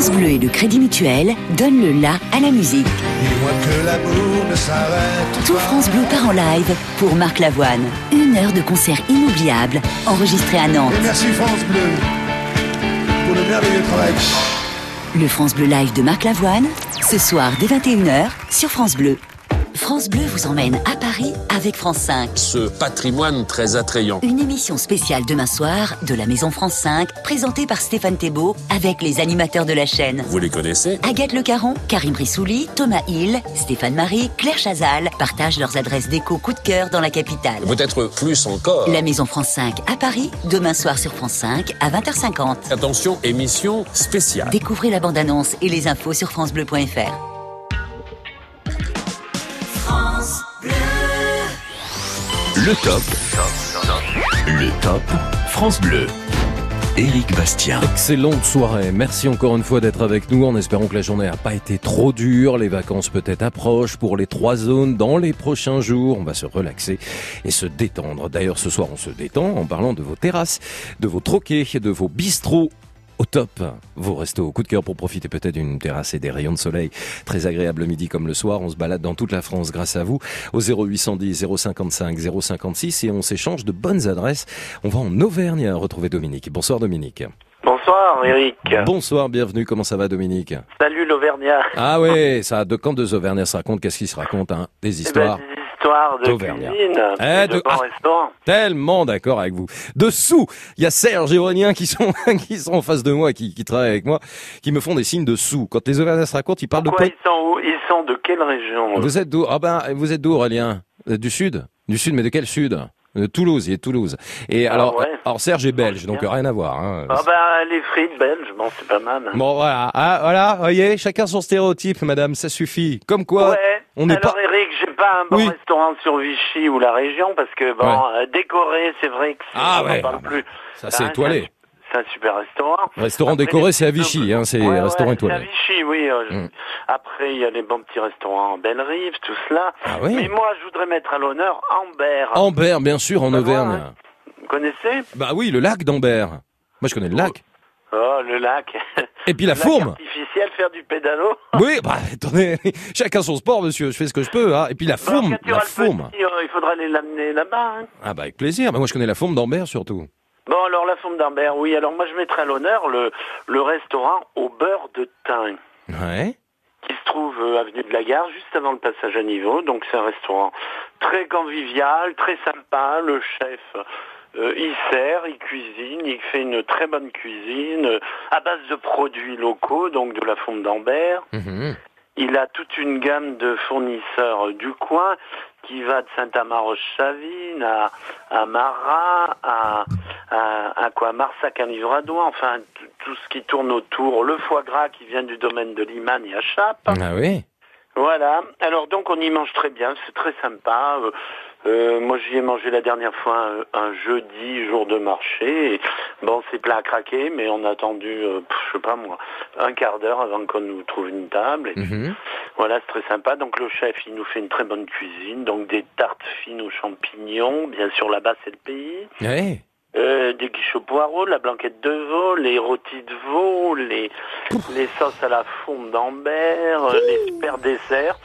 France Bleu et le Crédit Mutuel donnent le la à la musique. Que ne s'arrête Tout France Bleu part en live pour Marc Lavoine. Une heure de concert inoubliable enregistré à Nantes. Et merci France Bleu pour le merveilleux travail. Le France Bleu Live de Marc Lavoine, ce soir dès 21h sur France Bleu. France Bleu vous emmène à Paris avec France 5. Ce patrimoine très attrayant. Une émission spéciale demain soir de la Maison France 5, présentée par Stéphane Thébault avec les animateurs de la chaîne. Vous les connaissez Agathe Le Caron, Karim Brissouli, Thomas Hill, Stéphane Marie, Claire Chazal partagent leurs adresses déco coup de cœur dans la capitale. Peut-être plus encore. La Maison France 5 à Paris, demain soir sur France 5 à 20h50. Attention, émission spéciale. Découvrez la bande-annonce et les infos sur francebleu.fr. Le top. Le top. France Bleu. Éric Bastien. Excellente soirée. Merci encore une fois d'être avec nous en espérant que la journée n'a pas été trop dure. Les vacances peut-être approchent pour les trois zones dans les prochains jours. On va se relaxer et se détendre. D'ailleurs, ce soir, on se détend en parlant de vos terrasses, de vos troquets, de vos bistrots au top. Vous restez au coup de cœur pour profiter peut-être d'une terrasse et des rayons de soleil très agréable le midi comme le soir. On se balade dans toute la France grâce à vous au 0810 055 056 et on s'échange de bonnes adresses. On va en Auvergne retrouver Dominique. Bonsoir Dominique. Bonsoir Eric. Bonsoir, bienvenue. Comment ça va Dominique? Salut l'Auvergnat. Ah ouais, ça de quand deux Auvergnats se racontent, qu'est-ce qu'ils se racontent hein Des Eh ben, histoires de cuisine, Eh, de, de- bons ah. restaurants. Tellement d'accord avec vous. Dessous, il y a Serge et Aurélien qui sont *laughs* qui sont en face de moi, qui, qui travaillent avec moi, qui me font des signes de sous. Quand les Auvergnats se racontent, ils parlent Pourquoi de ils sont où? Ils sont de quelle région Vous êtes d'où? Ah ben, vous êtes d'où Aurélien? Euh, Du sud? Du sud, mais de quel sud? Toulouse, il est Toulouse. Et alors, ouais. alors Serge est belge, donc rien à voir. Hein. Ah ben les frites belges, bon c'est pas mal. Bon voilà, ah, voilà, voyez, chacun son stéréotype, madame, ça suffit. Comme quoi, ouais. on n'est Alors pas. Eric, j'ai pas un bon Oui. restaurant sur Vichy ou la région parce que bon, Ouais. euh, décoré, c'est vrai que c'est- Ah on ouais, en parle plus. Ça c'est étoilé. C'est un super restaurant. Restaurant Après, décoré, c'est à Vichy, hein, c'est Ouais, restaurant ouais, c'est à étoilé. Vichy, oui. euh, Mm. Après, il y a les bons petits restaurants en Belle-Rive, tout cela. Ah oui Mais moi, je voudrais mettre à l'honneur Ambert. Ambert, bien sûr, en Auvergne. Vous connaissez? Bah oui, le lac d'Ambert. Moi, je connais le lac. Oh, le lac. Et puis la Le lac fourme. artificiel, faire du pédalo. *laughs* Oui, bah attendez, chacun son sport, monsieur. Je fais ce que je peux. Hein. Et puis la fourme, la fourme. petit, euh, il faudra aller l'amener là-bas. hein. Ah bah avec plaisir. Bah, moi, je connais la fourme d'Ambert surtout. Bon, alors la fourme d'Ambert, oui. Alors moi, je mettrai à l'honneur le, le restaurant au beurre de thym. Ouais. qui se trouve euh, avenue de la Gare, juste avant le passage à niveau. Donc c'est un restaurant très convivial, très sympa. Le chef, euh, il sert, il cuisine, il fait une très bonne cuisine euh, à base de produits locaux, donc de la fonte d'Ambert. Mhm. Il a toute une gamme de fournisseurs du coin qui va de Saint-Amand-Roche-Savine à, à Marat, à, à, à quoi Marsac, un livradois, enfin tout, tout ce qui tourne autour, le foie gras qui vient du domaine de Liman et à Chape. Ah oui Voilà. Alors donc on y mange très bien, c'est très sympa. Euh, moi j'y ai mangé la dernière fois un, un jeudi, jour de marché. Et, bon, c'est plein à craquer, mais on a attendu, euh, je sais pas moi, un quart d'heure avant qu'on nous trouve une table. Et puis, Mhm. voilà, c'est très sympa. Donc le chef, il nous fait une très bonne cuisine. Donc des tartes fines aux champignons, bien sûr là-bas c'est le pays. Ouais. Euh, des quiches au poireau, la blanquette de veau, les rôtis de veau, les, les sauces à la fonte d'Ambert, euh, les super desserts.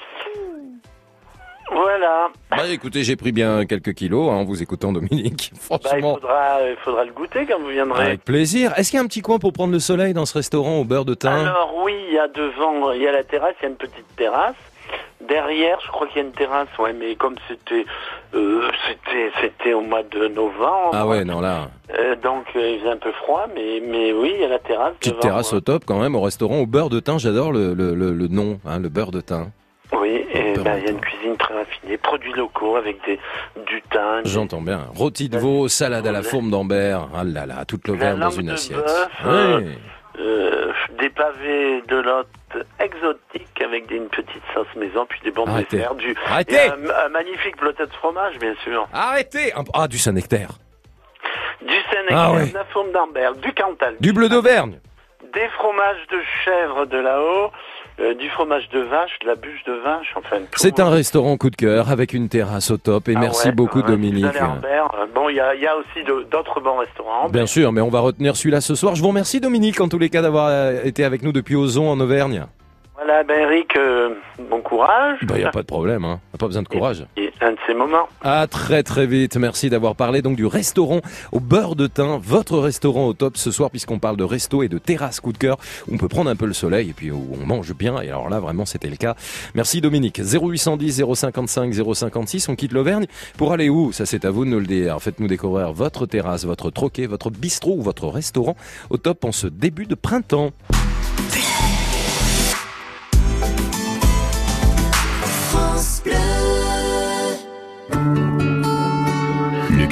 Voilà. Bah écoutez, j'ai pris bien quelques kilos hein, en vous écoutant Dominique. *laughs* Bah, il Franchement. faudra, il faudra le goûter quand vous viendrez. Avec plaisir. Est-ce qu'il y a un petit coin pour prendre le soleil dans ce restaurant au beurre de thym Alors oui, il y a devant, il y a la terrasse, il y a une petite terrasse. Derrière, je crois qu'il y a une terrasse, ouais, mais comme c'était, euh, c'était, c'était au mois de novembre. Ah ouais, non là. euh, donc euh, il faisait un peu froid, mais mais oui, il y a la terrasse. Petite devant, terrasse ouais. au top quand même au restaurant au beurre de thym. J'adore le, le, le, le nom, hein, le beurre de thym. Oui, et ben, il y a une cuisine très raffinée, produits locaux avec des du thym, J'entends bien. Rôti de veau, salade à la forme d'Ambert. Ah là là, toute l'auvergne dans une de assiette. bœuf, euh, euh, des pavés de lotte exotiques avec des, une petite sauce maison, puis des Arrêtez. desserts, du Arrêtez. et un, un magnifique plotet de fromage, bien sûr. Arrêtez Ah, du Saint-Nectaire. Du Sénégal, Ah de la forme d'Ambert, du Cantal, Du bleu d'Auvergne. des fromages de chèvre de là-haut, euh, du fromage de vache, de la bûche de vache, enfin. C'est un restaurant coup de cœur avec une terrasse au top. Et Ah merci ouais, beaucoup ouais, Dominique. Euh, Bon, il y a, il y a aussi d'autres bons restaurants. Bien sûr, mais on va retenir celui-là ce soir. Je vous remercie Dominique en tous les cas d'avoir euh, été avec nous depuis Ozon en Auvergne. Voilà, ben Eric, euh, bon courage. Il n'y a pas de problème, hein. pas besoin de courage. Et un de ces moments. À très très vite. Merci d'avoir parlé donc du restaurant au beurre de thym, votre restaurant au top ce soir puisqu'on parle de resto et de terrasse coup de cœur où on peut prendre un peu le soleil et puis où on mange bien. Et alors là vraiment c'était le cas. Merci Dominique. 0810 055 056. On quitte l'Auvergne pour aller où? Ça c'est à vous de nous le dire. Faites-nous découvrir votre terrasse, votre troquet, votre bistrot ou votre restaurant au top en ce début de printemps.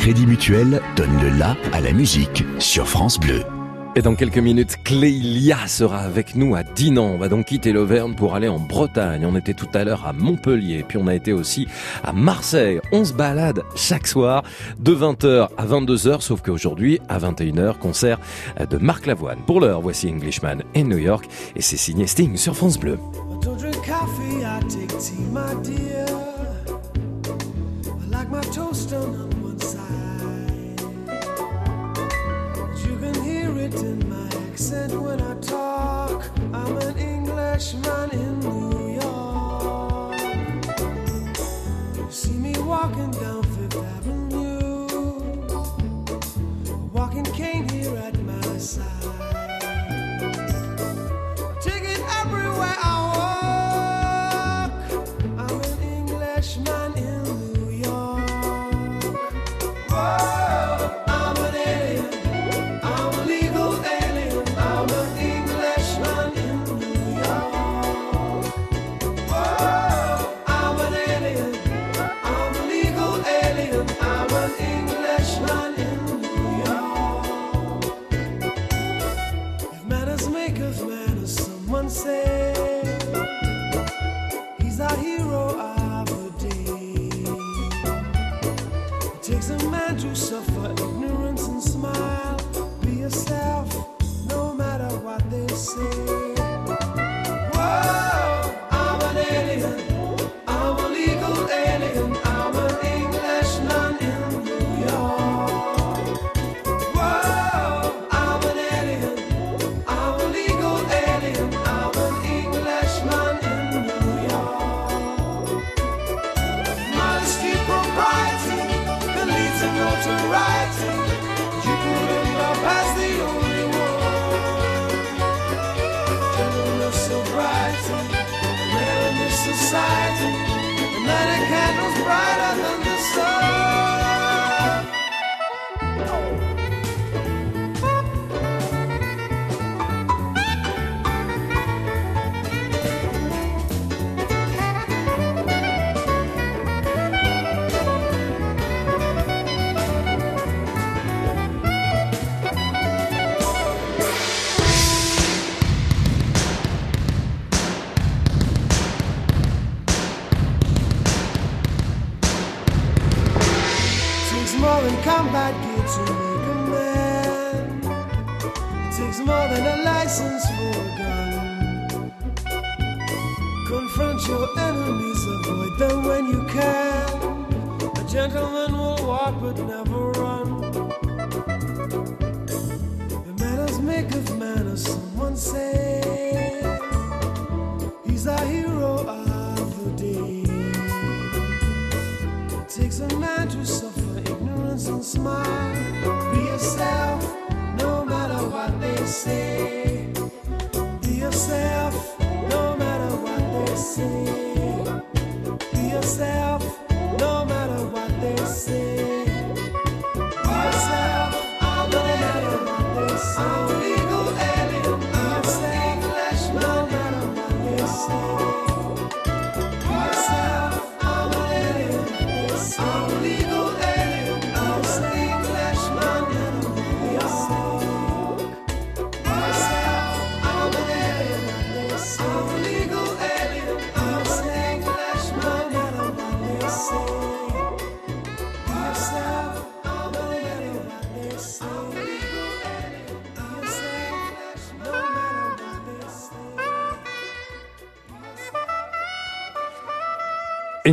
Crédit Mutuel donne le la à la musique sur France Bleu. Et dans quelques minutes, Clélia sera avec nous à Dinan. On va donc quitter l'Auvergne pour aller en Bretagne. On était tout à l'heure à Montpellier, puis on a été aussi à Marseille. On se balade chaque soir de 20h à 22h, sauf qu'aujourd'hui, à 21h, concert de Marc Lavoine. Pour l'heure, voici Englishman in New York et c'est signé Sting sur France Bleu. I like my toast on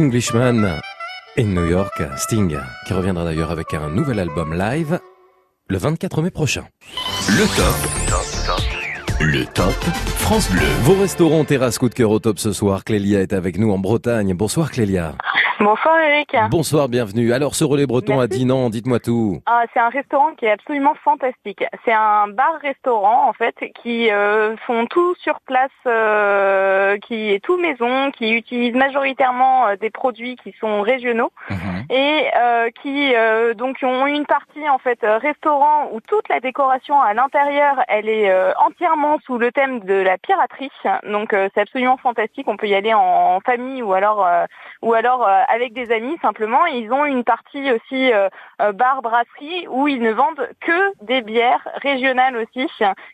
Englishman in New York, Sting, qui reviendra d'ailleurs avec un nouvel album live le 24 mai prochain. Le top. Le top France Bleu. Vos restaurants, terrasses, coup de cœur au top ce soir. Clélia est avec nous en Bretagne. Bonsoir Clélia. Bonsoir Eric. Bonsoir, bienvenue. Alors ce relais breton à Dinan, dites-moi tout. Ah, c'est un restaurant qui est absolument fantastique. C'est un bar-restaurant en fait qui euh, font tout sur place, euh, qui est tout maison, qui utilise majoritairement euh, des produits qui sont régionaux et euh, qui euh, donc ont une partie en fait restaurant où toute la décoration à l'intérieur elle est euh, entièrement sous le thème de la piraterie. Donc euh, c'est absolument fantastique. On peut y aller en, en famille ou alors euh, ou alors euh, avec des amis simplement. Ils ont une partie aussi euh, euh, bar brasserie où ils ne vendent que des bières régionales aussi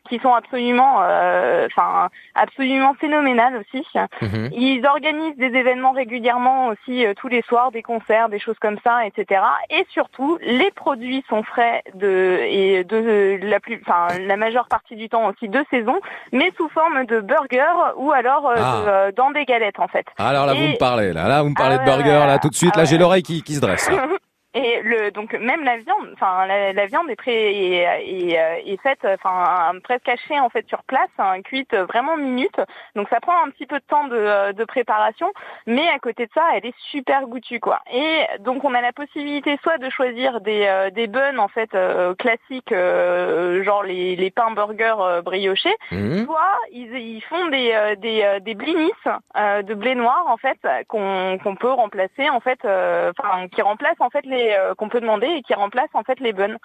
qui sont absolument euh, enfin absolument phénoménales aussi. Mhm. Ils organisent des événements régulièrement aussi tous les soirs, des concerts, des choses comme ça, etc. Et surtout, les produits sont frais de et de la plus, enfin la majeure partie du temps aussi de saison, mais sous forme de burgers ou alors euh, Ah. de, dans des galettes en fait. Alors là, vous me parlez, là, là, vous me parlez Ah de ouais, burger, ouais, là, tout de suite. ah là, j'ai ouais. l'oreille qui, qui se dresse. là. *laughs* Et le donc même la viande, enfin la, la viande est pré est, est, euh, est faite, enfin presque hachée en fait sur place, hein, cuite vraiment minute. Donc ça prend un petit peu de temps de, euh, de préparation, mais à côté de ça, elle est super goûtue quoi. Et donc on a la possibilité soit de choisir des euh, des buns en fait euh, classiques, euh, genre les les pains burgers euh, briochés, Mhm. soit ils, ils font des euh, des euh, des blinis euh, de blé noir en fait qu'on qu'on peut remplacer en fait, euh, enfin qui remplacent en fait les euh, qu'on peut demander et qui remplacent en fait les buns.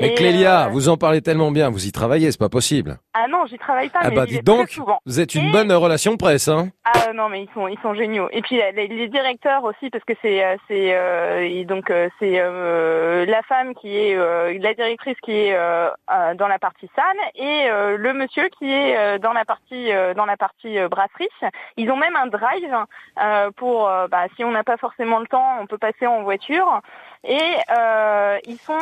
Mais Et, Clélia, euh, vous en parlez tellement bien, vous y travaillez, c'est pas possible. ah non, j'y travaille pas, Ah mais bah dites donc, souvent. vous êtes une bonne relation presse, hein Ah non mais ils sont ils sont géniaux et puis les, les directeurs aussi parce que c'est euh, c'est euh, et donc euh, c'est euh, la femme qui est euh, la directrice qui est euh, euh, dans la partie salle et euh, le monsieur qui est euh, dans la partie euh, dans la partie euh, brasserie ils ont même un drive euh, pour euh, bah, si on n'a pas forcément le temps on peut passer en voiture et euh, ils sont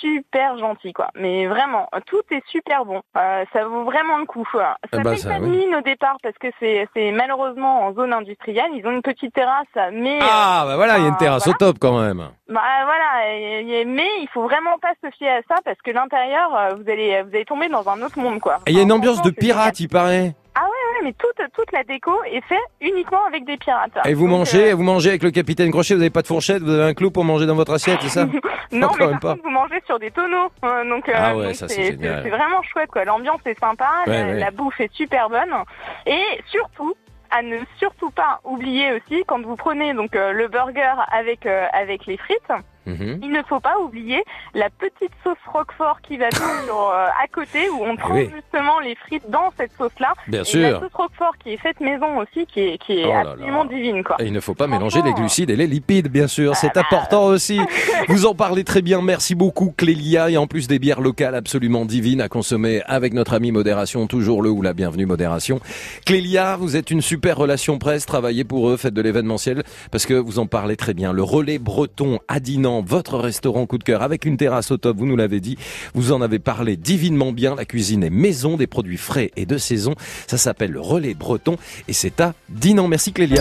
super gentils quoi mais vraiment tout est super bon Euh, ça vaut vraiment le coup ça Ah bah, ça, de oui. mine au départ parce que c'est c'est malheureusement en zone industrielle. Ils ont une petite terrasse, mais Ah, euh, bah voilà, il y a une enfin, terrasse voilà. au top quand même. Bah voilà, et- et- mais il faut vraiment pas se fier à ça parce que l'intérieur, euh, vous allez vous allez tomber dans un autre monde quoi. Et il y a une ambiance de pirate, il paraît. Ah ouais ouais, mais toute toute la déco est faite uniquement avec des pirates. Et vous Donc, mangez, euh, vous mangez avec le capitaine Crochet, vous avez pas de fourchette, vous avez un clou pour manger dans votre assiette, c'est ça *laughs* Non, quand mais même par pas. contre, vous mangez sur des tonneaux. euh, donc, euh, Ah ouais, c'est vraiment chouette, quoi. L'ambiance est sympa, Ouais, la, ouais. la bouffe est super bonne. Et surtout, à ne surtout pas oublier aussi, quand vous prenez donc euh, le burger avec euh, avec les frites, Mhm. il ne faut pas oublier la petite sauce Roquefort qui va *laughs* bien sur, euh, à côté où on trempe Eh oui. justement les frites dans cette sauce-là. Bien Et sûr. La sauce Roquefort qui est faite maison aussi, qui est, qui est Oh là là. absolument divine, quoi. Et il ne faut pas mélanger les glucides et les lipides, bien sûr. C'est important aussi. *laughs* Vous en parlez très bien. Merci beaucoup, Clélia. Et en plus des bières locales absolument divines à consommer avec notre ami Modération, toujours le ou la bienvenue Modération. Clélia, vous êtes une super relation presse. Travaillez pour eux, faites de l'événementiel parce que vous en parlez très bien. Le relais breton à Dinan Votre restaurant coup de cœur avec une terrasse au top, vous nous l'avez dit. Vous en avez parlé divinement bien. La cuisine est maison, des produits frais et de saison. Ça s'appelle le relais breton et c'est à Dinan. Merci Clélia.